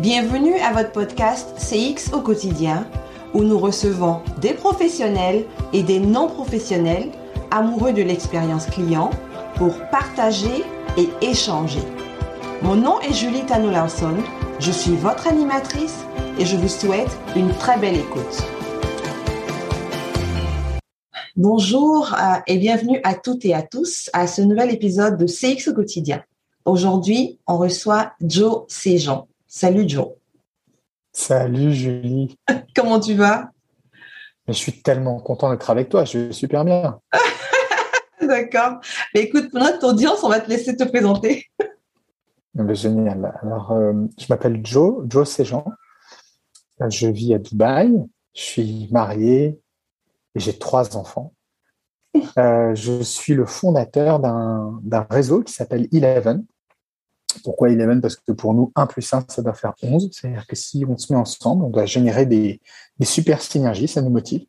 Bienvenue à votre podcast CX au quotidien où nous recevons des professionnels et des non-professionnels amoureux de l'expérience client pour partager et échanger. Mon nom est Julie Tano Larson, je suis votre animatrice et je vous souhaite une très belle écoute. Bonjour euh, et bienvenue à toutes et à tous à ce nouvel épisode de CX au quotidien. Aujourd'hui, on reçoit Joe Séjean. Salut Joe. Salut Julie. Comment tu vas? Je suis tellement content d'être avec toi, je vais super bien. D'accord. écoute, pour notre audience, on va te laisser te présenter. génial. Alors, euh, je m'appelle Joe, Joe Séjean. Je vis à Dubaï. Je suis marié, et j'ai trois enfants. Euh, je suis le fondateur d'un réseau qui s'appelle Eleven. Pourquoi Eleven Parce que pour nous, 1 plus 1, ça doit faire 11. C'est-à-dire que si on se met ensemble, on doit générer des, des super synergies, ça nous motive.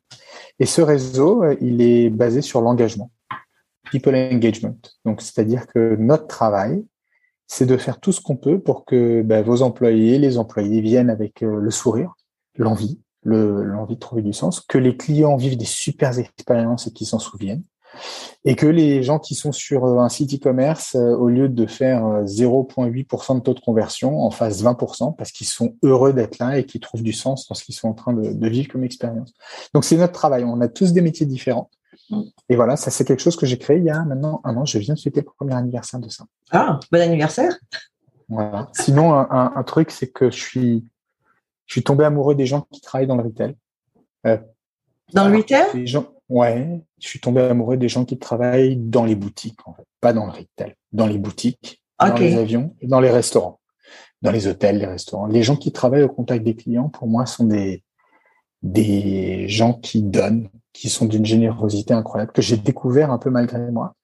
Et ce réseau, euh, il est basé sur l'engagement, people engagement. Donc, c'est-à-dire que notre travail, c'est de faire tout ce qu'on peut pour que ben, vos employés, les employés viennent avec euh, le sourire, l'envie, l'envie de trouver du sens, que les clients vivent des super expériences et qu'ils s'en souviennent, et que les gens qui sont sur euh, un site e-commerce, euh, au lieu de faire 0,8% euh, de taux de conversion, en fassent 20% parce qu'ils sont heureux d'être là et qu'ils trouvent du sens dans ce qu'ils sont en train de, vivre comme expérience. Donc c'est notre travail. On a tous des métiers différents. Mm. Et voilà, ça c'est quelque chose que j'ai créé il y a maintenant un an. Je viens de fêter le premier anniversaire de ça. Ah, bon anniversaire. Voilà. Sinon, un truc, c'est que je suis je suis tombé amoureux des gens qui travaillent dans le retail. Euh, dans le retail? les gens, Ouais, je suis tombé amoureux des gens qui travaillent dans les boutiques, en fait. pas dans le retail, dans les boutiques, dans les avions et dans les restaurants, dans les hôtels, les restaurants. Les gens qui travaillent au contact des clients, pour moi, sont des des gens qui donnent, qui sont d'une générosité incroyable, que j'ai découvert un peu malgré moi.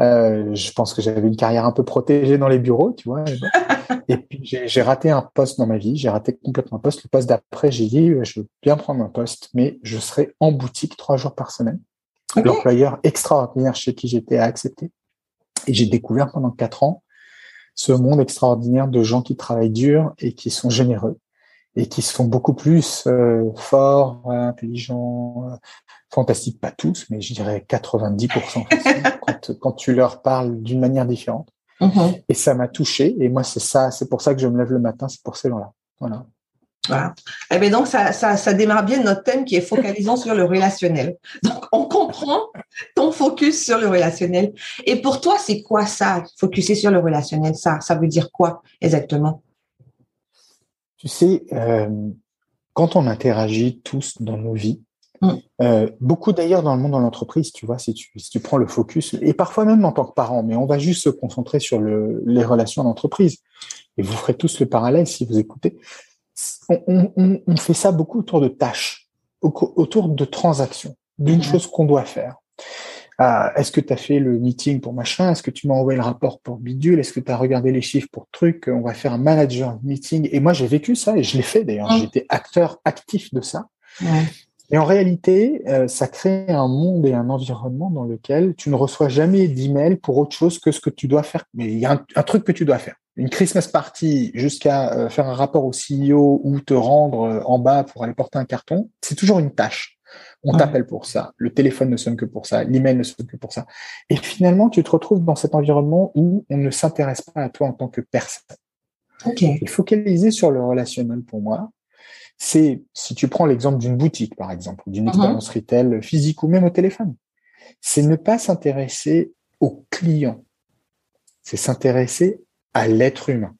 Euh, je pense que j'avais une carrière un peu protégée dans les bureaux, tu vois. Et puis j'ai raté un poste dans ma vie, j'ai raté complètement un poste. Le poste d'après, j'ai dit, euh, je veux bien prendre un poste, mais je serai en boutique trois jours par semaine. L'employeur extraordinaire chez qui j'étais a accepté. Et j'ai découvert pendant quatre ans ce monde extraordinaire de gens qui travaillent dur et qui sont généreux et qui sont beaucoup plus euh, forts, intelligents, euh, fantastiques, pas tous, mais je dirais 90% quand, quand tu leur parles d'une manière différente. Mhm. Et ça m'a touché. Et moi, c'est ça, c'est pour ça que je me lève le matin, c'est pour ces gens-là. Voilà. Voilà. Eh bien, donc, ça, ça, ça, démarre bien notre thème qui est focalisant sur le relationnel. Donc, on comprend ton focus sur le relationnel. Et pour toi, c'est quoi ça, focuser sur le relationnel? Ça, ça veut dire quoi exactement? Tu sais, euh, quand on interagit tous dans nos vies, mm. euh, beaucoup d'ailleurs dans le monde de l'entreprise, tu vois, si tu, si tu prends le focus, et parfois même en tant que parent, mais on va juste se concentrer sur le, les relations d'entreprise. Et vous ferez tous le parallèle si vous écoutez. On, on, on fait ça beaucoup autour de tâches, autour de transactions, d'une mm. chose qu'on doit faire. Ah, est-ce que tu as fait le meeting pour machin? Est-ce que tu m'as envoyé le rapport pour bidule? Est-ce que tu as regardé les chiffres pour truc? On va faire un manager meeting. Et moi, j'ai vécu ça et je l'ai fait d'ailleurs. J'étais acteur actif de ça. Et en réalité, euh, ça crée un monde et un environnement dans lequel tu ne reçois jamais d'email pour autre chose que ce que tu dois faire. Mais il y a un, truc que tu dois faire. Une Christmas party jusqu'à euh, faire un rapport au CEO ou te rendre euh, en bas pour aller porter un carton, c'est toujours une tâche. On t'appelle pour ça. Le téléphone ne sonne que pour ça. L'email ne sonne que pour ça. Et finalement, tu te retrouves dans cet environnement où on ne s'intéresse pas à toi en tant que personne. Okay. Et focaliser sur le relationnel pour moi, c'est, si tu prends l'exemple d'une boutique, par exemple, d'une uh-huh. expérience retail physique ou même au téléphone, c'est ne pas s'intéresser au client. C'est s'intéresser à l'être humain.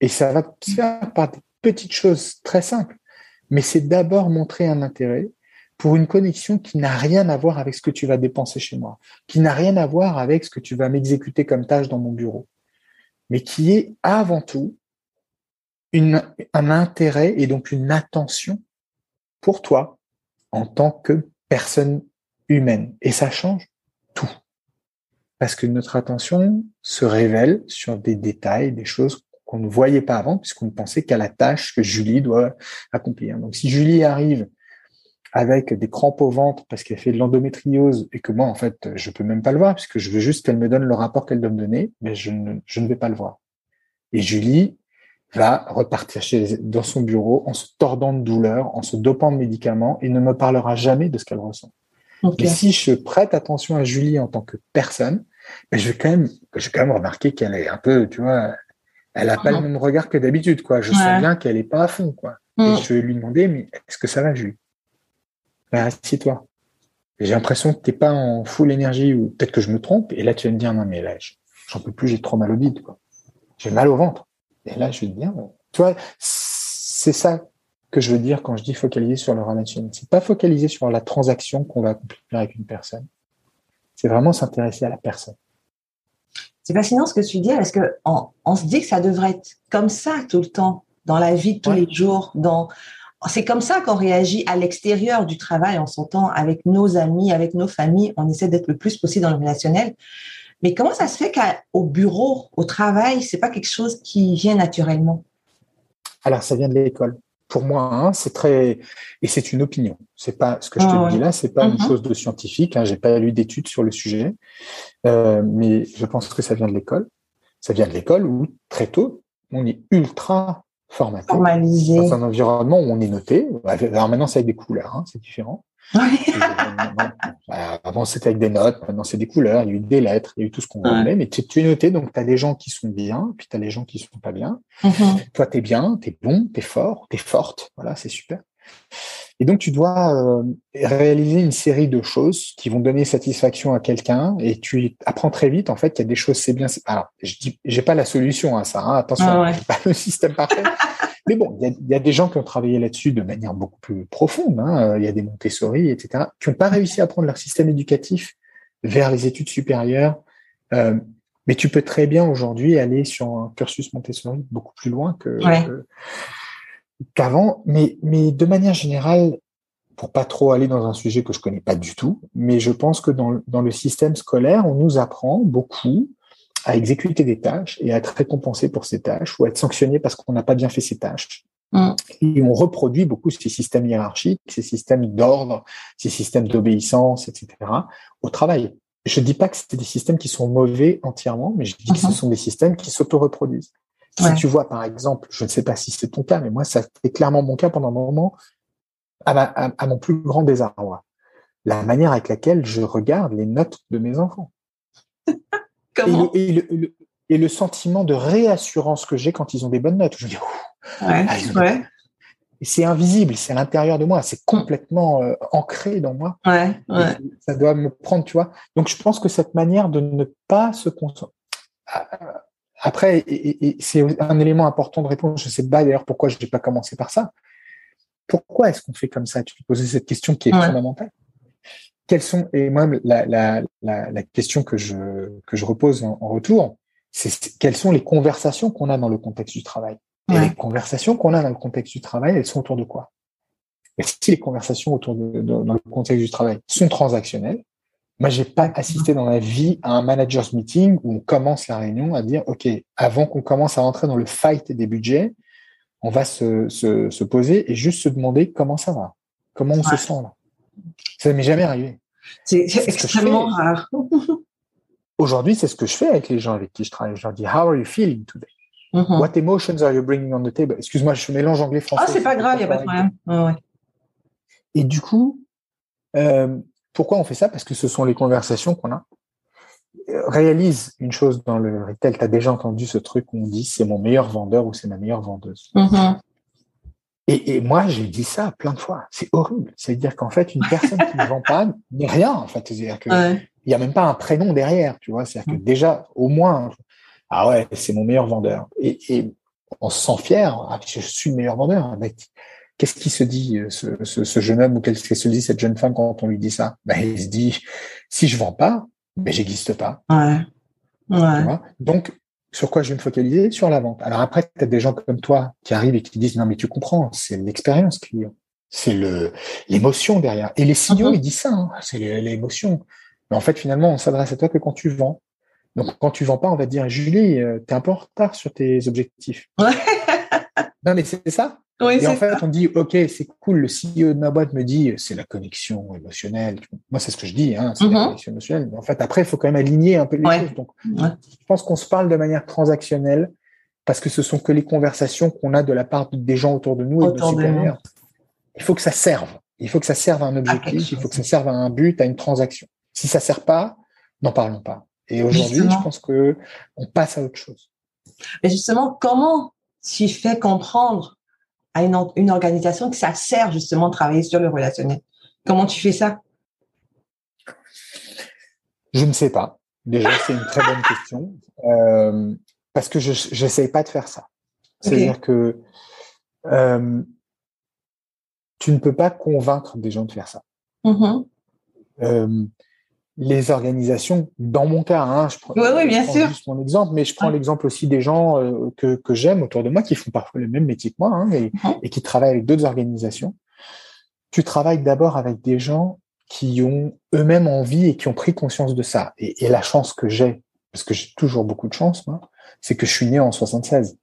Et ça va se faire par des petites choses très simples. Mais c'est d'abord montrer un intérêt pour une connexion qui n'a rien à voir avec ce que tu vas dépenser chez moi, qui n'a rien à voir avec ce que tu vas m'exécuter comme tâche dans mon bureau, mais qui est avant tout un intérêt et donc une attention pour toi en tant que personne humaine. Et ça change tout. Parce que notre attention se révèle sur des détails, des choses qu'on ne voyait pas avant, puisqu'on ne pensait qu'à la tâche que Julie doit accomplir. Donc si Julie arrive avec des crampes au ventre parce qu'elle fait de l'endométriose et que moi, en fait, je peux même pas le voir puisque je veux juste qu'elle me donne le rapport qu'elle doit me donner, mais je ne, je ne vais pas le voir. Et Julie, va repartir chez, dans son bureau en se tordant de douleur, en se dopant de médicaments et ne me parlera jamais de ce qu'elle ressent. Et si je prête attention à Julie en tant que personne, ben je vais quand même, je vais quand même remarquer qu'elle est un peu, tu vois, elle a pas le même regard que d'habitude, quoi. Je sens bien qu'elle est pas à fond, quoi. Et mm. je vais lui demander, mais est-ce que ça va, Julie? Ben, assieds-toi. J'ai l'impression que t'es pas en full énergie ou peut-être que je me trompe. Et là, tu vas me dire, non, mais là, j'en peux plus, j'ai trop mal au bide, quoi. J'ai mal au ventre. Et là, je vais te dire, tu vois, c'est ça que je veux dire quand je dis focaliser sur le relationnel. C'est pas focaliser sur la transaction qu'on va accomplir avec une personne. C'est vraiment s'intéresser à la personne. C'est fascinant ce que tu dis parce que on, se dit que ça devrait être comme ça tout le temps dans la vie de tous les jours. Dans c'est comme ça qu'on réagit à l'extérieur du travail. On s'entend avec nos amis, avec nos familles. On essaie d'être le plus possible dans le relationnel. Mais comment ça se fait qu'au bureau, au travail, c'est pas quelque chose qui vient naturellement? Alors, ça vient de l'école. Pour moi, hein, c'est très et c'est une opinion. C'est pas ce que je te ah dis là, c'est pas une mm-hmm. chose de scientifique. Hein, J'ai pas lu d'études sur le sujet, euh, mais je pense que ça vient de l'école. Ça vient de l'école où très tôt, on est ultra formaté Formalisé. dans un environnement où on est noté. Alors maintenant, c'est avec des couleurs, hein, c'est différent. Euh, avant, c'était avec des notes, maintenant, c'est des couleurs, il y a eu des lettres, il y a eu tout ce qu'on voulait, mais tu, es noté, donc tu as des gens qui sont bien, puis tu as des gens qui sont pas bien. Mm-hmm. Toi, tu es bien, tu es bon, tu es fort, tu es forte, voilà, c'est super. Et donc, tu dois euh, réaliser une série de choses qui vont donner satisfaction à quelqu'un et tu apprends très vite, en fait, qu'il y a des choses, c'est bien. Alors, je dis, j'ai pas la solution à ça, hein, attention, ah pas le système parfait. Mais bon, il y, a, des gens qui ont travaillé là-dessus de manière beaucoup plus profonde. Hein. Il y a des Montessori, etc., qui n'ont pas réussi à prendre leur système éducatif vers les études supérieures. Euh, mais tu peux très bien aujourd'hui aller sur un cursus Montessori beaucoup plus loin que, qu'avant. Mais, mais de manière générale, pour pas trop aller dans un sujet que je connais pas du tout, mais je pense que dans, dans le système scolaire, on nous apprend beaucoup à exécuter des tâches et à être récompensé pour ces tâches ou à être sanctionné parce qu'on n'a pas bien fait ces tâches. Mm. Et on reproduit beaucoup ces systèmes hiérarchiques, ces systèmes d'ordre, ces systèmes d'obéissance, etc. au travail. Je dis pas que c'est des systèmes qui sont mauvais entièrement, mais je dis que ce mm-hmm. sont des systèmes qui s'auto-reproduisent. Si tu vois, par exemple, je ne sais pas si c'est ton cas, mais moi, ça c'est clairement mon cas pendant un moment, à, à mon plus grand désarroi. La manière avec laquelle je regarde les notes de mes enfants. et, le, sentiment de réassurance que j'ai quand ils ont des bonnes notes. Je me dis, ah, c'est invisible, c'est à l'intérieur de moi, c'est complètement euh, ancré dans moi. Ça doit me prendre, tu vois. Donc je pense que cette manière de ne pas se concentrer. Après, et, c'est un élément important de répondre. Je ne sais pas d'ailleurs pourquoi je n'ai pas commencé par ça. Pourquoi est-ce qu'on fait comme ça? Tu peux poser cette question qui est fondamentale quelles sont et moi la, la, la, la, question que je que je repose en, retour, c'est quelles sont les conversations qu'on a dans le contexte du travail? Et les conversations qu'on a dans le contexte du travail, elles sont autour de quoi? Et si les conversations autour de, dans le contexte du travail sont transactionnelles, moi j'ai pas assisté dans la vie à un managers meeting où on commence la réunion à dire ok avant qu'on commence à rentrer dans le fight des budgets, on va se, se, se poser et juste se demander comment ça va, comment on se sent là. Ça ne m'est jamais arrivé. C'est extrêmement rare. Aujourd'hui, c'est ce que je fais avec les gens avec qui je travaille. Je leur dis, How are you feeling today? Mm-hmm. What emotions are you bringing on the table? Excuse-moi, je mélange anglais-français. Ah, c'est pas grave, il n'y a pas de problème. Et du coup, euh, pourquoi on fait ça? Parce que ce sont les conversations qu'on a. Euh, réalise une chose dans le retail, tu as déjà entendu ce truc où on dit c'est mon meilleur vendeur ou c'est ma meilleure vendeuse. Mm-hmm. Et, moi, j'ai dit ça plein de fois. C'est horrible. C'est-à-dire qu'en fait, une personne qui ne vend pas n'est rien, en fait. C'est-à-dire qu'il n'y a même pas un prénom derrière, tu vois. C'est-à-dire que mm. déjà, au moins, ah ouais, c'est mon meilleur vendeur. Et, on se sent fier. Ah, je suis le meilleur vendeur. Qu'est-ce qui se dit, euh, ce, jeune homme, ou qu'est-ce que se dit cette jeune femme quand on lui dit ça? Ben, Il se dit, si je vends pas, ben, j'existe pas. Ouais. Ouais. Donc, sur quoi je vais me focaliser? Sur la vente. Alors après, tu as des gens comme toi qui arrivent et qui disent non mais tu comprends, c'est l'expérience client, c'est le l'émotion derrière. Et les signaux, mm-hmm. ils disent ça, hein. c'est l'émotion. Mais en fait, finalement, on s'adresse à toi que quand tu vends. Donc quand tu vends pas, on va te dire Julie, euh, tu es un peu en retard sur tes objectifs. Non mais c'est ça et en fait, on dit, OK, c'est cool, le CEO de ma boîte me dit, c'est la connexion émotionnelle. Moi, c'est ce que je dis, hein, c'est la mm-hmm. connexion émotionnelle. Mais en fait, après, il faut quand même aligner un peu les choses. Donc, je pense qu'on se parle de manière transactionnelle parce que ce sont que les conversations qu'on a de la part des gens autour de nous et de nos supérieurs. Il faut que ça serve. Il faut que ça serve à un objectif, il faut que ça serve à un but, à une transaction. Si ça sert pas, n'en parlons pas. Et aujourd'hui, je pense que on passe à autre chose. Mais justement, comment tu fais comprendre à une, une organisation que ça sert justement de travailler sur le relationnel Comment tu fais ça? Je ne sais pas. Déjà, c'est une très bonne question. Euh, parce que je n'essaye pas de faire ça. C'est-à-dire que euh, tu ne peux pas convaincre des gens de faire ça. Mm-hmm. Euh, les organisations, dans mon cas, hein, je prends, bien sûr. juste mon exemple, mais je prends l'exemple aussi des gens euh, que, que j'aime autour de moi, qui font parfois le même métier que moi hein, et, et, qui travaillent avec d'autres organisations. Tu travailles d'abord avec des gens qui ont eux-mêmes envie et qui ont pris conscience de ça. Et, et la chance que j'ai, parce que j'ai toujours beaucoup de chance, moi, c'est que je suis né en 76.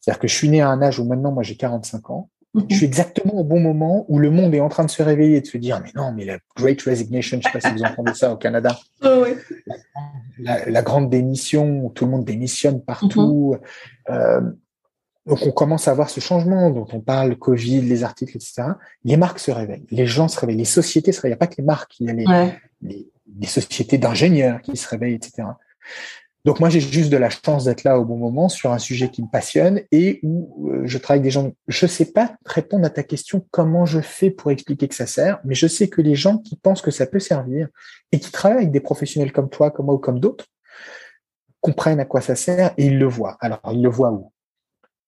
C'est-à-dire que je suis né à un âge où maintenant, moi, j'ai 45 ans. Je suis exactement au bon moment où le monde est en train de se réveiller et de se dire, mais non, mais la Great Resignation, je sais pas si vous entendez ça au Canada. Oh, oui. la, grande démission, où tout le monde démissionne partout. Mm-hmm. euh, donc, on commence à voir ce changement dont on parle, Covid, les articles, etc. Les marques se réveillent, les gens se réveillent, les sociétés se réveillent. Il n'y a pas que les marques, il y a les, les, les sociétés d'ingénieurs qui se réveillent, etc. Donc moi, j'ai juste de la chance d'être là au bon moment sur un sujet qui me passionne et où euh, je travaille avec des gens. Je ne sais pas répondre à ta question comment je fais pour expliquer que ça sert, mais je sais que les gens qui pensent que ça peut servir et qui travaillent avec des professionnels comme toi, comme moi ou comme d'autres, comprennent à quoi ça sert et ils le voient. Alors, ils le voient où?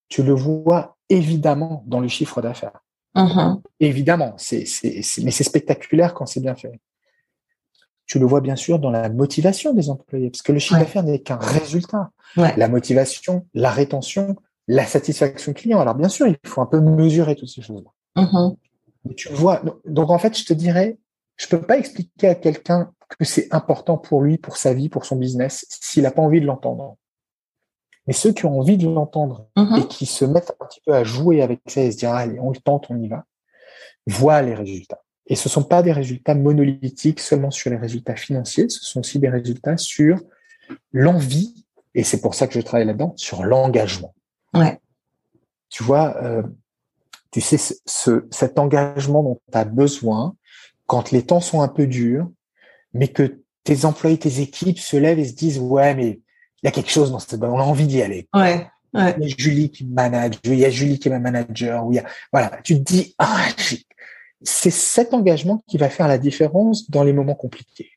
Tu le vois évidemment dans le chiffre d'affaires. Mm-hmm. Évidemment, c'est, mais c'est spectaculaire quand c'est bien fait tu le vois bien sûr dans la motivation des employés, parce que le chiffre d'affaires n'est qu'un résultat. La motivation, la rétention, la satisfaction client. Alors bien sûr, il faut un peu mesurer toutes ces choses-là. Mm-hmm. Tu vois, donc en fait, je te dirais, je peux pas expliquer à quelqu'un que c'est important pour lui, pour sa vie, pour son business, s'il n'a pas envie de l'entendre. Mais ceux qui ont envie de l'entendre mm-hmm. et qui se mettent un petit peu à jouer avec ça et se dire, allez, on le tente, on y va, voient les résultats. Et ce ne sont pas des résultats monolithiques seulement sur les résultats financiers, ce sont aussi des résultats sur l'envie, et c'est pour ça que je travaille là-dedans, sur l'engagement. Ouais. Tu vois, euh, tu sais, ce, cet engagement dont tu as besoin quand les temps sont un peu durs, mais que tes employés, tes équipes se lèvent et se disent, ouais, mais il y a quelque chose dans cette, on a envie d'y aller. Ouais. Ouais. Il y a Julie qui manage, il y a Julie qui est ma manager, il y a, voilà, tu te dis, ah, c'est cet engagement qui va faire la différence dans les moments compliqués.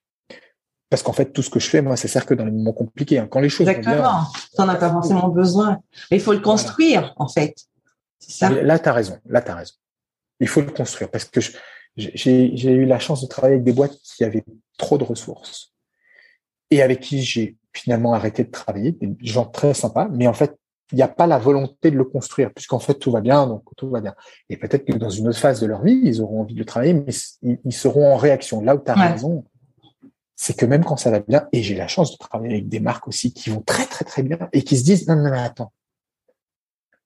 Parce qu'en fait, tout ce que je fais, moi, ça sert que dans les moments compliqués. Hein. Quand les choses Exactement. Tu n'en as pas forcément besoin. Mais il faut le construire, en fait. Ça. Là, tu as raison. Là, tu as raison. Il faut le construire parce que j'ai eu la chance de travailler avec des boîtes qui avaient trop de ressources et avec qui j'ai finalement arrêté de travailler. Des gens très sympas, mais en fait, il n'y a pas la volonté de le construire, puisqu'en fait tout va bien, donc tout va bien. Et peut-être que dans une autre phase de leur vie, ils auront envie de travailler, mais ils, seront en réaction. Là où tu as raison, c'est que même quand ça va bien, et j'ai la chance de travailler avec des marques aussi qui vont très très très bien et qui se disent non non non attends,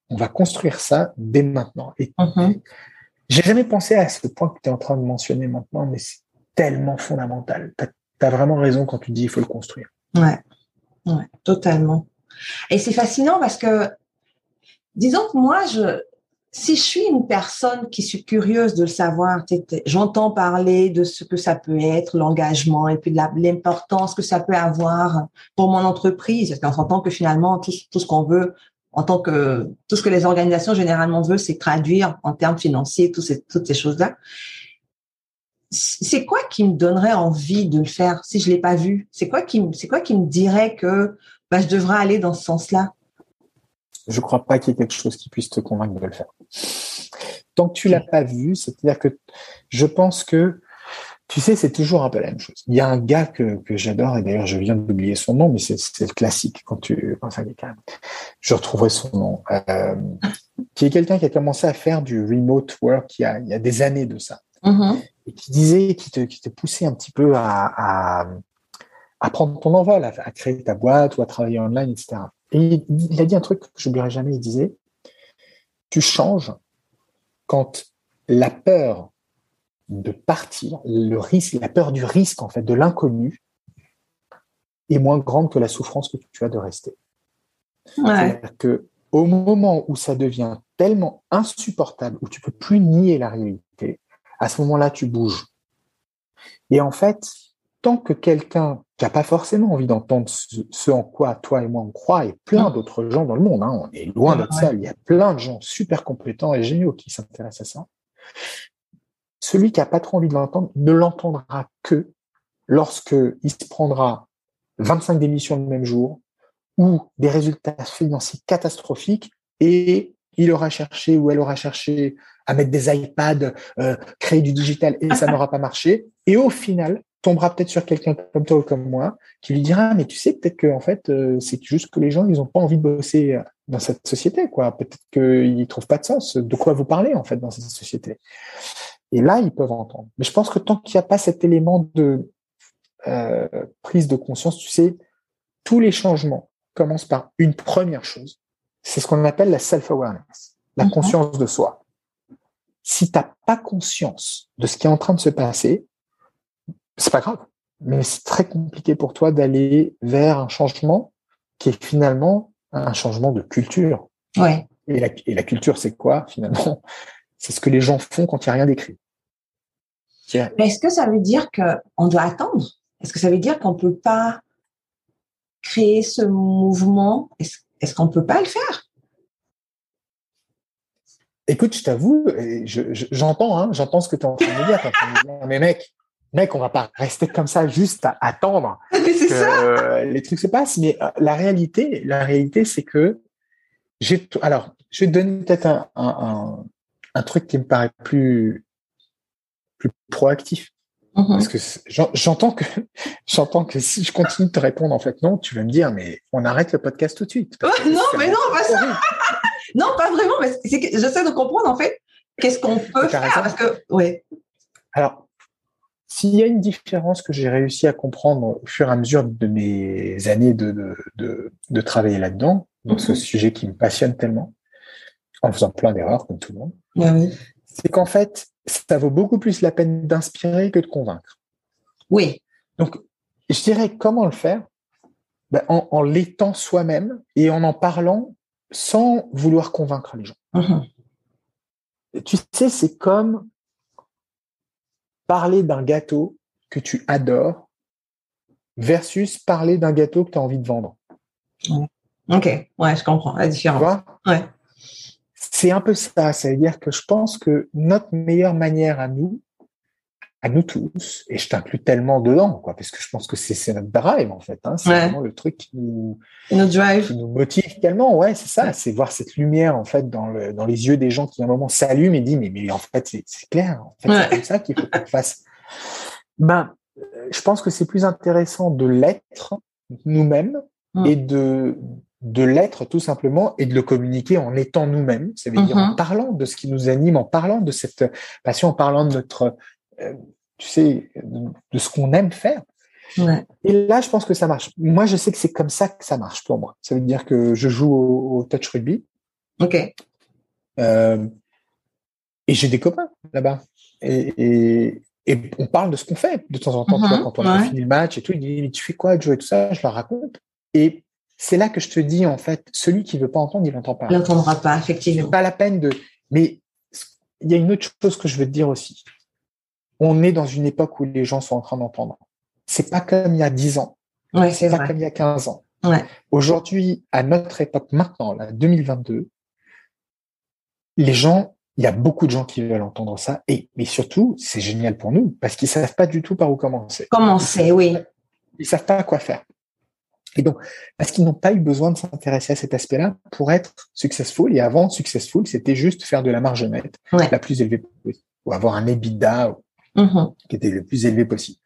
on va construire ça dès maintenant. Et mm-hmm. j'ai jamais pensé à ce point que tu es en train de mentionner maintenant, mais c'est tellement fondamental. Tu as, vraiment raison quand tu dis il faut le construire. Ouais, ouais, totalement. Et c'est fascinant parce que, disons que moi, je, si je suis une personne qui suis curieuse de le savoir, j'entends parler de ce que ça peut être, l'engagement et puis de l'importance que ça peut avoir pour mon entreprise. Parce qu'on s'entend que finalement, tout, ce qu'on veut, en tant que tout ce que les organisations généralement veulent, c'est traduire en termes financiers toutes ces choses-là. C'est quoi qui me donnerait envie de le faire si je l'ai pas vu? C'est quoi qui c'est quoi qui me dirait que bah, je devrais aller dans ce sens-là Je ne crois pas qu'il y ait quelque chose qui puisse te convaincre de le faire. Tant que tu l'as pas vu, c'est-à-dire que je pense que, tu sais, c'est toujours un peu la même chose. Il y a un gars que, j'adore, et d'ailleurs je viens d'oublier son nom, mais c'est le classique quand tu penses à quelqu'un. Je retrouverai son nom. Euh, qui est quelqu'un qui a commencé à faire du remote work il y a, il y a des années de ça. Mm-hmm. Et qui disait, qui te, qui te poussait un petit peu à, à prendre ton envol, à, créer ta boîte ou à travailler online, etc. Et il, a dit un truc que je n'oublierai jamais, il disait, tu changes quand la peur de partir, le risque, la peur du risque, en fait, de l'inconnu, est moins grande que la souffrance que tu as de rester. Ouais. que au moment où ça devient tellement insupportable, où tu peux plus nier la réalité, à ce moment-là, tu bouges. Et en fait, tant que quelqu'un qui n'a pas forcément envie d'entendre ce, en quoi toi et moi on croit, et plein d'autres gens dans le monde, hein, on est loin de ça, il y a plein de gens super compétents et géniaux qui s'intéressent à ça. Celui qui n'a pas trop envie de l'entendre ne l'entendra que lorsque il se prendra 25 démissions le même jour ou des résultats financiers catastrophiques et il aura cherché ou elle aura cherché à mettre des iPads, euh, créer du digital et ça n'aura pas marché. Et au final, tombera peut-être sur quelqu'un comme toi ou comme moi qui lui dira mais tu sais peut-être que en fait euh, c'est juste que les gens ils ont pas envie de bosser euh, dans cette société quoi. Peut-être qu'ils trouvent pas de sens. De quoi vous parlez en fait dans cette société. Et là ils peuvent entendre. Mais je pense que tant qu'il n'y a pas cet élément de prise de conscience, tu sais, tous les changements commencent par une première chose. C'est ce qu'on appelle la self-awareness, la mhm. conscience de soi si tu n'as pas conscience de ce qui est en train de se passer, c'est pas grave. Mais c'est très compliqué pour toi d'aller vers un changement qui est finalement un changement de culture. Ouais. Et la, et la culture, c'est quoi finalement? C'est ce que les gens font quand il n'y a rien d'écrit. Est-ce que ça veut dire qu'on doit attendre? Est-ce que ça veut dire qu'on ne peut pas créer ce mouvement? Est-ce qu'on ne peut pas le faire? Écoute, je t'avoue, j'entends, hein, j'entends ce que tu es en train de me dire. mais mec, mec, on va pas rester comme ça juste à attendre que euh, les trucs se passent. Mais euh, la réalité, la réalité, c'est que j'ai. Alors, je vais te donner peut-être un, un, un, truc qui me paraît plus plus proactif. Mm-hmm. Parce que j'entends que j'entends que si je continue de te répondre en fait non, tu vas me dire mais on arrête le podcast tout de suite. non mais non pas ça. non pas vraiment. Mais j'essaie de comprendre en fait qu'est-ce qu'on peut faire parce que ouais. Alors s'il y a une différence que j'ai réussi à comprendre au fur et à mesure de mes années de, de, de, de travailler là-dedans, dans ce mhm. sujet qui me passionne tellement, en faisant plein d'erreurs comme tout le monde, oui. c'est qu'en fait, ça vaut beaucoup plus la peine d'inspirer que de convaincre. Oui. Donc, je dirais comment le faire? Ben, en, en l'étant soi-même et en en parlant sans vouloir convaincre les gens. Mhm. Tu sais, c'est comme parler d'un gâteau que tu adores versus parler d'un gâteau que tu as envie de vendre. Ok, ouais, je comprends la différence. ouais. C'est un peu ça. Ça veut dire que je pense que notre meilleure manière à nous, à nous tous, et je t'inclus tellement dedans, quoi, parce que je pense que c'est notre drive en fait. Hein, c'est vraiment le truc qui nous, drive. nous motive tellement. Ouais, c'est ça. C'est voir cette lumière en fait dans, le, dans les yeux des gens qui à un moment s'allument et disent mais, mais en fait c'est clair. En fait, c'est comme ça qu'il faut qu'on fasse. Ben, je pense que c'est plus intéressant de l'être nous-mêmes mm. et de de l'être tout simplement et de le communiquer en étant nous-mêmes, ça veut dire en mm-hmm. parlant de ce qui nous anime, en parlant de cette passion, en parlant de notre tu sais, de, ce qu'on aime faire. Et là, je pense que ça marche. Moi, je sais que c'est comme ça que ça marche pour moi. Ça veut dire que je joue au, touch rugby. Ok. Euh, et j'ai des copains là-bas. Et, et, on parle de ce qu'on fait de temps en temps. Uh-huh. quand on a fini le match et tout, ils disent mais tu fais quoi de jouer tout ça Je leur raconte. Et c'est là que je te dis en fait, celui qui veut pas entendre, il n'entend pas. Il n'entendra pas, effectivement. Pas la peine de. Mais il y a une autre chose que je veux te dire aussi on est dans une époque où les gens sont en train d'entendre. C'est pas comme il y a 10 ans. Ouais, c'est pas comme il y a 15 ans. Ouais. Aujourd'hui, à notre époque maintenant, là, 2022, les gens, il y a beaucoup de gens qui veulent entendre ça. Et, mais surtout, c'est génial pour nous parce qu'ils savent pas du tout par où commencer. Commencer, oui. Ils savent pas quoi faire. Et donc, parce qu'ils n'ont pas eu besoin de s'intéresser à cet aspect-là pour être successful. Et avant, successful, c'était juste faire de la marge nette la plus élevée possible, ou avoir un EBITDA Mhm. qui était le plus élevé possible.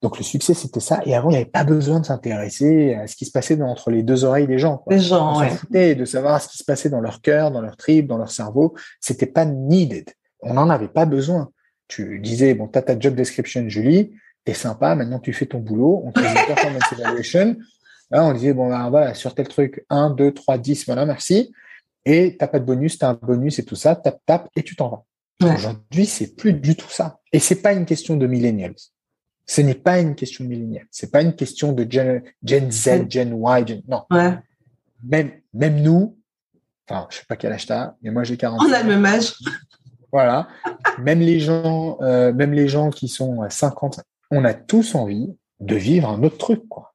Donc le succès, c'était ça. Et avant, il n'y avait pas besoin de s'intéresser à ce qui se passait entre les deux oreilles des gens. Les gens, On foutait de savoir ce qui se passait dans leur cœur, dans leur trip, dans leur cerveau. C'était pas needed. On n'en avait pas besoin. Tu disais, bon, t'as ta job description, Julie, t'es sympa, maintenant tu fais ton boulot, on te fait une performance evaluation. Là, on disait, bon, ben, voilà, sur tel truc, 1, 2, 3, 10, voilà, merci. Et t'as pas de bonus, t'as un bonus et tout ça, tap, tap, et tu t'en vas. Aujourd'hui, c'est plus du tout ça. Et c'est pas une question de millennials. Ce n'est pas une question de millennials. C'est pas une question de Gen, Z, Gen Y, non. Ouais. Même, même nous, enfin, je sais pas quel âge t'as, mais moi j'ai 40 On a le même âge. Voilà. même les gens, euh, même les gens qui sont à 50, on a tous envie de vivre un autre truc, quoi.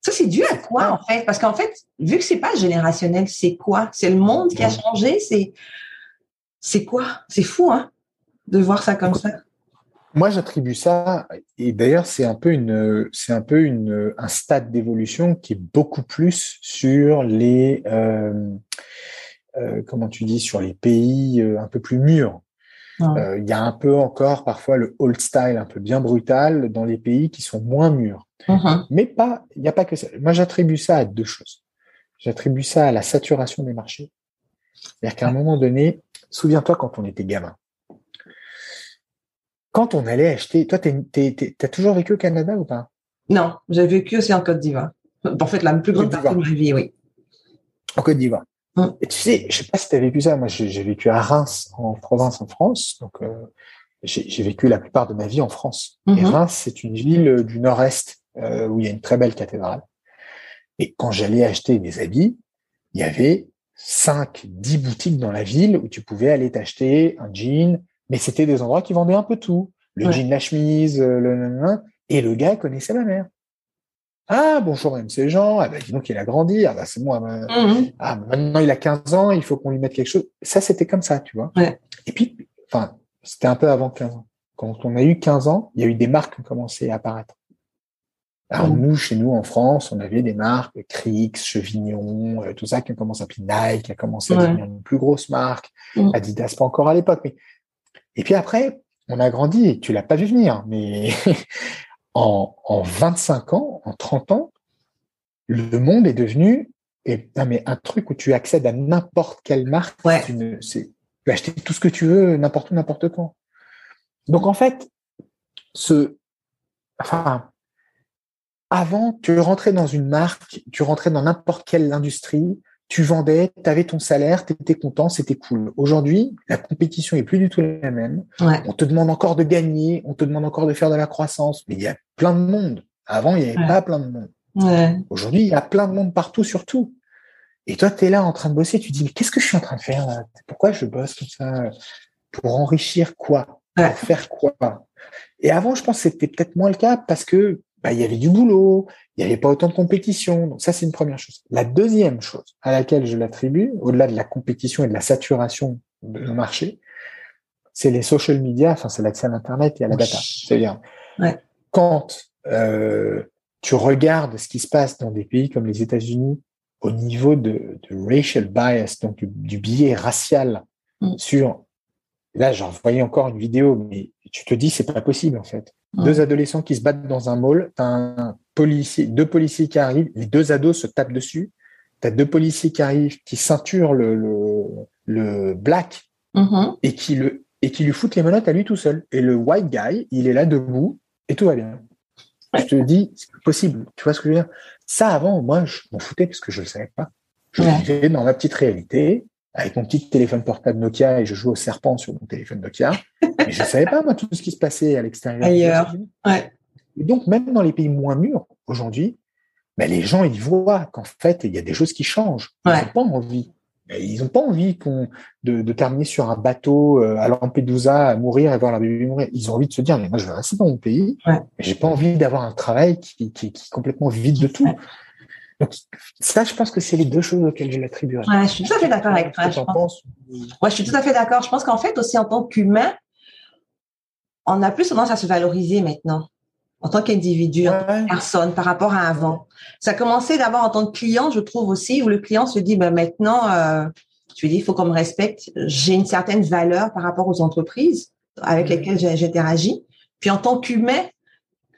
Ça, c'est dû à quoi, en fait? Parce qu'en fait, vu que c'est pas générationnel, c'est quoi? C'est le monde qui a changé? C'est, c'est quoi? C'est fou, hein, de voir ça comme ça. Moi, j'attribue ça, et d'ailleurs, c'est un peu une, c'est un peu une, un stade d'évolution qui est beaucoup plus sur les, euh, euh, comment tu dis, sur les pays euh, un peu plus mûrs. Euh, il y a un peu encore parfois le old style un peu bien brutal dans les pays qui sont moins mûrs. Uh-huh. Mais pas, il n'y a pas que ça. Moi, j'attribue ça à deux choses. J'attribue ça à la saturation des marchés. C'est-à-dire qu'à un moment donné, souviens-toi quand on était gamin. Quand on allait acheter, toi, tu as toujours vécu au Canada ou pas? Non, j'ai vécu aussi en Côte d'Ivoire. En fait, la plus grande partie de ma vie, oui. En Côte d'Ivoire. Hum. Et tu sais, je sais pas si tu as vécu ça. Moi, j'ai vécu à Reims, en province, en France. Donc, euh, j'ai vécu la plupart de ma vie en France. Et mhm. Reims, c'est une ville du Nord-Est euh, où il y a une très belle cathédrale. Et quand j'allais acheter des habits, il y avait 5, 10 boutiques dans la ville où tu pouvais aller t'acheter un jean, mais c'était des endroits qui vendaient un peu tout. Le jean, la chemise, euh, le et le gars connaissait ma mère. Ah, bonjour MC Jean. Ah, bah, dis donc, il a grandi. Ah, bah, c'est moi. Mmh ah, maintenant, il a 15 ans. Il faut qu'on lui mette quelque chose. Ça, c'était comme ça, tu vois. Et puis, enfin, c'était un peu avant 15 ans. Quand on a eu 15 ans, il y a eu des marques qui ont commencé à apparaître. Alors, mmh. nous, chez nous, en France, on avait des marques, Crix, Chevignon, euh, tout ça, qui ont commencé à appeler Nike, qui a commencé à devenir une plus grosse marque. Mmh. Adidas, pas encore à l'époque, mais. Et puis après, on a grandi et tu l'as pas vu venir, mais en, en 25 ans, en 30 ans, le monde est devenu et, mais un truc où tu accèdes à n'importe quelle marque. Tu, peux acheter tout ce que tu veux, n'importe où, n'importe quand. Donc en fait, ce, enfin, avant, tu rentrais dans une marque, tu rentrais dans n'importe quelle industrie, tu vendais, tu avais ton salaire, tu étais content, c'était cool. Aujourd'hui, la compétition est plus du tout la même. On te demande encore de gagner, on te demande encore de faire de la croissance, mais il y a plein de monde. Avant, il n'y avait pas plein de monde. Aujourd'hui, il y a plein de monde partout, surtout. Et toi, tu es là en train de bosser, tu dis, mais qu'est-ce que je suis en train de faire là? Pourquoi je bosse comme ça? Pour enrichir quoi? Pour faire quoi? Et avant, je pense que c'était peut-être moins le cas parce que bah, il y avait du boulot, il n'y avait pas autant de compétition. Donc ça, c'est une première chose. La deuxième chose à laquelle je l'attribue, au-delà de la compétition et de la saturation de nos marchés, c'est les social media, enfin c'est l'accès à l'internet et à la data. C'est-à-dire quand euh, tu regardes ce qui se passe dans des pays comme les États-Unis au niveau de, racial bias, donc du, biais racial mm. sur là j'en voyais encore une vidéo, mais tu te dis c'est pas possible en fait. Deux adolescents qui se battent dans un mall, t'as un policier, deux policiers qui arrivent, les deux ados se tapent dessus. T'as deux policiers qui arrivent, qui ceinturent le, le, le black mm-hmm. et qui le et qui lui foutent les menottes à lui tout seul. Et le white guy, il est là debout et tout va bien. Je te dis, c'est possible. Tu vois ce que je veux dire? Ça, avant, moi, je m'en foutais parce que je ne le savais pas. Je vivais dans ma petite réalité avec mon petit téléphone portable Nokia et je jouais au serpent sur mon téléphone Nokia. Mais je savais pas, moi, tout ce qui se passait à l'extérieur. Ailleurs. Ouais. Et donc, même dans les pays moins mûrs, aujourd'hui, ben, les gens, ils voient qu'en fait, il y a des choses qui changent. Ils n'ont pas envie. Ils n'ont pas envie qu'on, de, de, terminer sur un bateau euh, à Lampedusa, à mourir et voir la bébé mourir. Ils ont envie de se dire, mais moi, je vais rester dans mon pays. Ouais. J'ai pas envie d'avoir un travail qui, qui, qui, est complètement vide de tout. Donc, ça, je pense que c'est les deux choses auxquelles je l'attribuerais. Ouais, je suis tout à fait d'accord avec toi. Je, pense... ouais, je suis tout à fait d'accord. Je pense qu'en fait, aussi en tant qu'humain, on a plus tendance à se valoriser maintenant en tant qu'individu, en tant que personne, par rapport à avant. Ça a commencé d'abord en tant que client, je trouve aussi, où le client se dit, ben maintenant, euh, tu dis, il faut qu'on me respecte. J'ai une certaine valeur par rapport aux entreprises avec lesquelles j'interagis. Puis en tant qu'humain,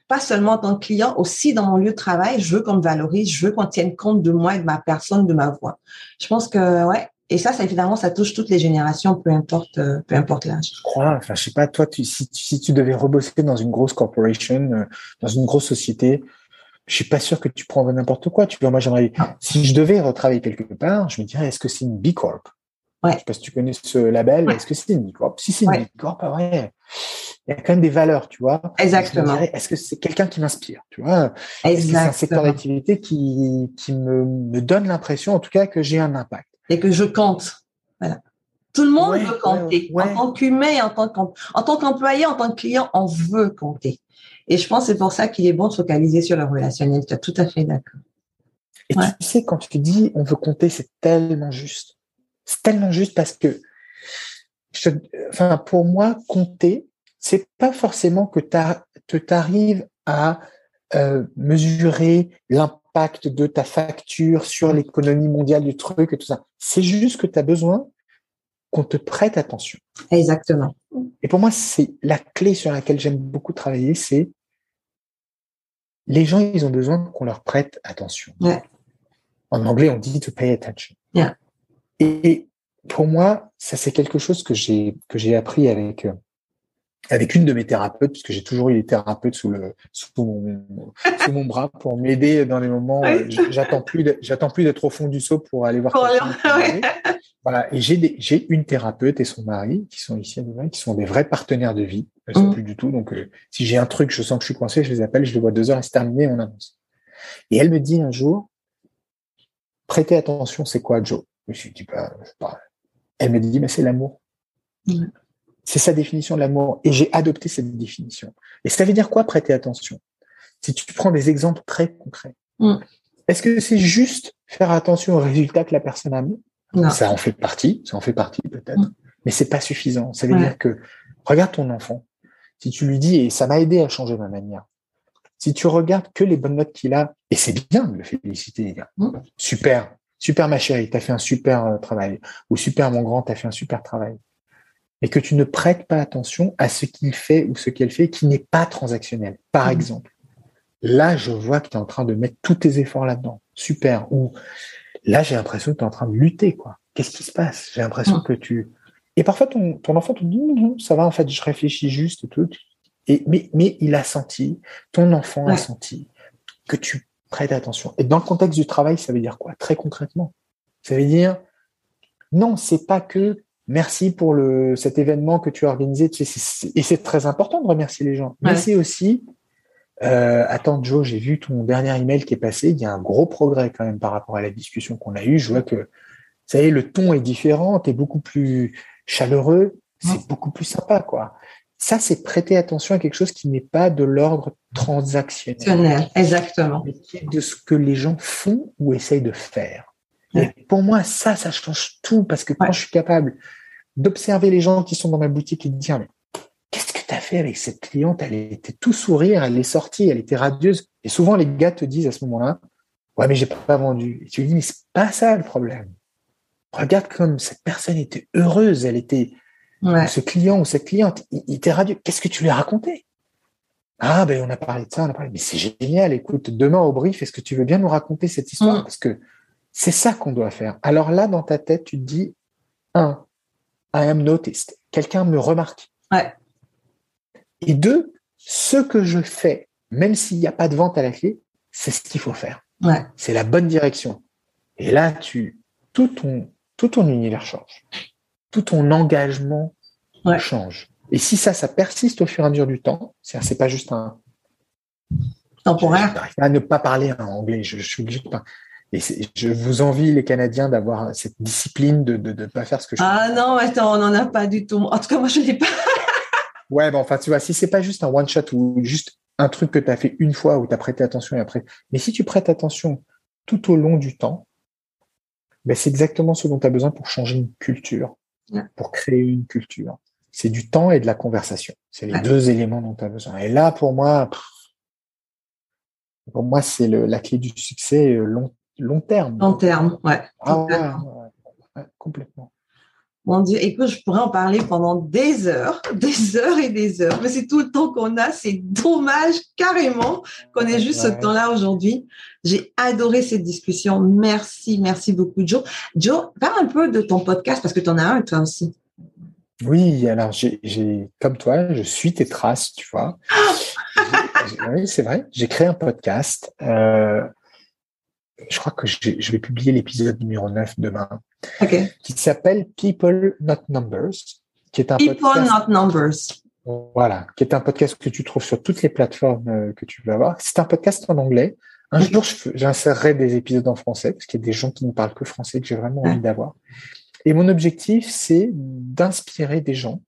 pas seulement en tant que client, aussi dans mon lieu de travail, je veux qu'on me valorise, je veux qu'on tienne compte de moi et de ma personne, de ma voix. Je pense que, ouais, et ça, ça évidemment, ça touche toutes les générations, peu importe, euh, peu importe l'âge. Je crois. Enfin, je sais pas. Toi, tu, si, si tu devais rebosser dans une grosse corporation, euh, dans une grosse société, je suis pas sûr que tu prendrais n'importe quoi. Tu vois, moi, j'aimerais. Si je devais retravailler quelque part, je me dirais, est-ce que c'est une B Corp? Ouais. Je sais pas si tu connais ce label. Est-ce que c'est une B Corp? Si c'est une B Corp, ah ouais il y a quand même des valeurs, tu vois. Exactement. Est-ce que c'est quelqu'un qui m'inspire, tu vois? Est-ce que c'est un secteur d'activité qui, qui me, me donne l'impression, en tout cas, que j'ai un impact? Et que je compte. Voilà. Tout le monde veut compter. En tant qu'humain, en tant en tant qu'employé, en tant que client, on veut compter. Et je pense que c'est pour ça qu'il est bon de focaliser sur le relationnel. Tu es tout à fait d'accord. Et tu sais, quand tu dis on veut compter, c'est tellement juste. C'est tellement juste parce que, enfin, pour moi, compter, c'est pas forcément que tu arrives à euh, mesurer l'impact de ta facture sur l'économie mondiale du truc et tout ça. C'est juste que tu as besoin qu'on te prête attention. Exactement. Et pour moi, c'est la clé sur laquelle j'aime beaucoup travailler, c'est les gens, ils ont besoin qu'on leur prête attention. En anglais, on dit to pay attention. Et pour moi, ça c'est quelque chose que j'ai que j'ai appris avec euh, avec une de mes thérapeutes, puisque j'ai toujours eu des thérapeutes sous le sous mon, sous mon bras pour m'aider dans les moments. où J'attends plus j'attends plus d'être au fond du seau pour aller voir. Voilà. Et j'ai j'ai une thérapeute et son mari qui sont ici à Dubaï, qui sont des vrais partenaires de vie. Elles sont mm. plus du tout. Donc, euh, si j'ai un truc, je sens que je suis coincé, je les appelle, je les vois deux heures et c'est terminé, on avance. Et elle me dit un jour, prêtez attention, c'est quoi, Joe? Je me suis dit, bah, pas. Elle me dit, mais c'est l'amour. Mm. C'est sa définition de l'amour. Et j'ai adopté cette définition. Et ça veut dire quoi, prêter attention? Si tu prends des exemples très concrets. Mm. Est-ce que c'est juste faire attention aux résultats que la personne a mis? Ça en fait partie, ça en fait partie peut-être, mm. mais c'est pas suffisant. Ça veut dire que regarde ton enfant. Si tu lui dis, et ça m'a aidé à changer ma manière, si tu regardes que les bonnes notes qu'il a, et c'est bien de le féliciter, les gars. Mm. Super, super ma chérie, t'as fait un super euh, travail. Ou super mon grand, t'as fait un super travail. Et que tu ne prêtes pas attention à ce qu'il fait ou ce qu'elle fait qui n'est pas transactionnel. Par mm. exemple, là, je vois que tu es en train de mettre tous tes efforts là-dedans. Super. Ou Là, j'ai l'impression que tu es en train de lutter, quoi. Qu'est-ce qui se passe? J'ai l'impression que tu... Et parfois, ton, ton enfant te dit, non, ça va, en fait, je réfléchis juste et tout. Et, mais, mais il a senti, ton enfant a senti que tu prêtes attention. Et dans le contexte du travail, ça veut dire quoi Très concrètement? Ça veut dire, non, c'est pas que merci pour le, cet événement que tu as organisé. Et c'est très important de remercier les gens. Mais c'est aussi, euh, attends, Joe, j'ai vu ton dernier email qui est passé. Il y a un gros progrès quand même par rapport à la discussion qu'on a eue. Je vois que, ça y est, le ton est différent, t'es beaucoup plus chaleureux, c'est beaucoup plus sympa, quoi. Ça, c'est prêter attention à quelque chose qui n'est pas de l'ordre transactionnel. Exactement. Mais qui est de ce que les gens font ou essayent de faire. Et pour moi, ça, ça change tout parce que quand je suis capable d'observer les gens qui sont dans ma boutique et de dire, mais qu'est-ce que tu as fait avec cette cliente? Elle était tout sourire, elle est sortie, elle était radieuse. Et souvent, les gars te disent à ce moment-là, ouais, mais j'ai pas vendu. Et tu lui dis, mais c'est pas ça le problème. Regarde comme cette personne était heureuse, elle était, ce client ou cette cliente, il, était radieux. Qu'est-ce que tu lui as raconté Ah, ben, on a parlé de ça, on a parlé, mais c'est génial. Écoute, demain au brief, est-ce que tu veux bien nous raconter cette histoire? Mm. Parce que c'est ça qu'on doit faire. Alors là, dans ta tête, tu te dis, un, I am noticed. Quelqu'un me remarque. Ouais. Et deux, ce que je fais, même s'il n'y a pas de vente à la clé, c'est ce qu'il faut faire. C'est la bonne direction. Et là, tu, tout ton, tout ton univers change. Tout ton engagement change. Et si ça, ça persiste au fur et à mesure du temps, c'est pas juste un temporaire. Je, à ne pas parler en anglais. Je, suis obligé de pas. Et je vous envie, les Canadiens, d'avoir cette discipline de ne pas faire ce que je Ah non, attends, on n'en a pas du tout. En tout cas, moi, je ne l'ai pas. Ouais, ben enfin, tu vois, si c'est pas juste un one shot ou juste un truc que tu as fait une fois où tu as prêté attention et après, mais si tu prêtes attention tout au long du temps, ben c'est exactement ce dont tu as besoin pour changer une culture, pour créer une culture. C'est du temps et de la conversation. C'est les deux éléments dont tu as besoin. Et là, pour moi, pour moi, c'est la clé du succès euh, long, long terme. Long terme, ouais. Ah, ouais, ouais, complètement. Mon Dieu, écoute, je pourrais en parler pendant des heures, des heures et des heures, mais c'est tout le temps qu'on a. C'est dommage carrément qu'on ait juste ce temps-là aujourd'hui. J'ai adoré cette discussion. Merci, merci beaucoup, Joe. Joe, parle un peu de ton podcast parce que tu en as un, toi aussi. Oui, alors j'ai, comme toi, je suis tes traces, tu vois. oui, c'est vrai. J'ai créé un podcast. Euh, je crois que je vais publier l'épisode numéro 9 demain, qui s'appelle People Not Numbers, qui est un People podcast, Not Numbers. Voilà, qui est un podcast que tu trouves sur toutes les plateformes euh, que tu veux avoir. C'est un podcast en anglais Un jour, j'insérerai des épisodes en français, parce qu'il y a des gens qui ne parlent que français que j'ai vraiment envie d'avoir. Et mon objectif, c'est d'inspirer des gens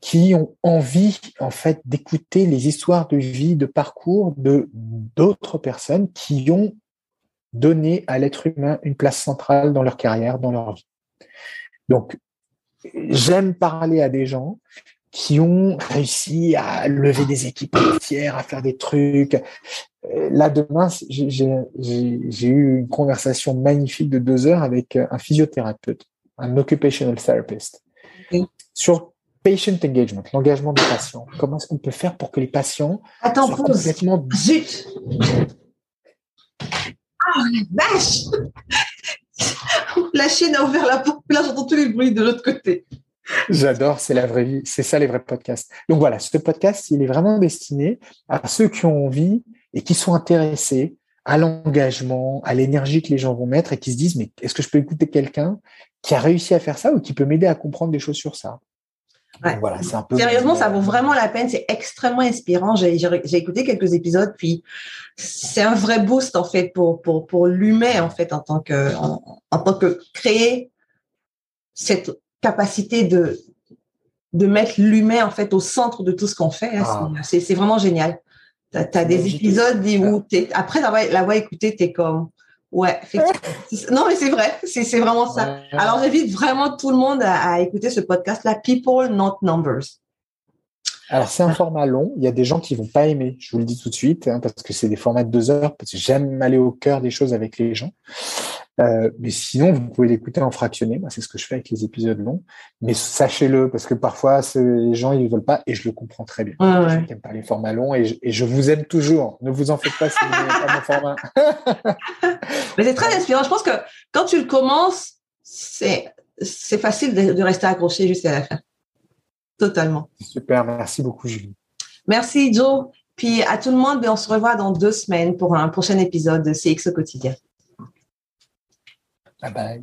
qui ont envie, en fait, d'écouter les histoires de vie, de parcours de d'autres personnes qui ont donné à l'être humain une place centrale dans leur carrière, dans leur vie. Donc, j'aime parler à des gens qui ont réussi à lever des équipes entières, à faire des trucs. Euh, là, demain, j'ai eu une conversation magnifique de deux heures avec un physiothérapeute, un occupational therapist, sur patient engagement, l'engagement des patients. Comment est-ce qu'on peut faire pour que les patients Attends, soient complètement... Zut Oh la vache La a ouvert la porte, là j'entends tous les bruits de l'autre côté. J'adore, c'est la vraie vie, c'est ça les vrais podcasts. Donc voilà, ce podcast, il est vraiment destiné à ceux qui ont envie et qui sont intéressés à l'engagement, à l'énergie que les gens vont mettre et qui se disent mais est-ce que je peux écouter quelqu'un qui a réussi à faire ça ou qui peut m'aider à comprendre des choses sur ça? Voilà, c'est un peu Sérieusement, ça vaut vraiment la peine. C'est extrêmement inspirant. J'ai écouté quelques épisodes, puis c'est un vrai boost en fait pour pour pour l'humain en fait en tant que en tant que créer cette capacité de de mettre l'humain en fait au centre de tout ce qu'on fait. Hein, ah. C'est vraiment génial. Tu as, des épisodes où après l'avoir écouté, tu es comme ouais, effectivement. non mais c'est vrai, c'est vraiment ça. Alors j'invite vraiment tout le monde à, à écouter ce podcast là, People Not Numbers. Alors, c'est un format long. Il y a des gens qui vont pas aimer. Je vous le dis tout de suite, hein, parce que c'est des formats de deux heures, parce que j'aime aller au cœur des choses avec les gens. Euh, mais sinon, vous pouvez l'écouter en fractionné. Moi, c'est ce que je fais avec les épisodes longs. Mais sachez-le, parce que parfois, les gens, ils ne veulent pas, et je le comprends très bien. Je n'aime pas les formats longs, et je, vous aime toujours. Ne vous en faites pas si vous n'aimez pas mon format. mais c'est très inspirant. Je pense que quand tu le commences, c'est facile de, de rester accroché jusqu'à la fin. Totalement. Super, merci beaucoup Julie. Merci Joe. Puis à tout le monde, on se revoit dans deux semaines pour un prochain épisode de CX au quotidien. 拜拜。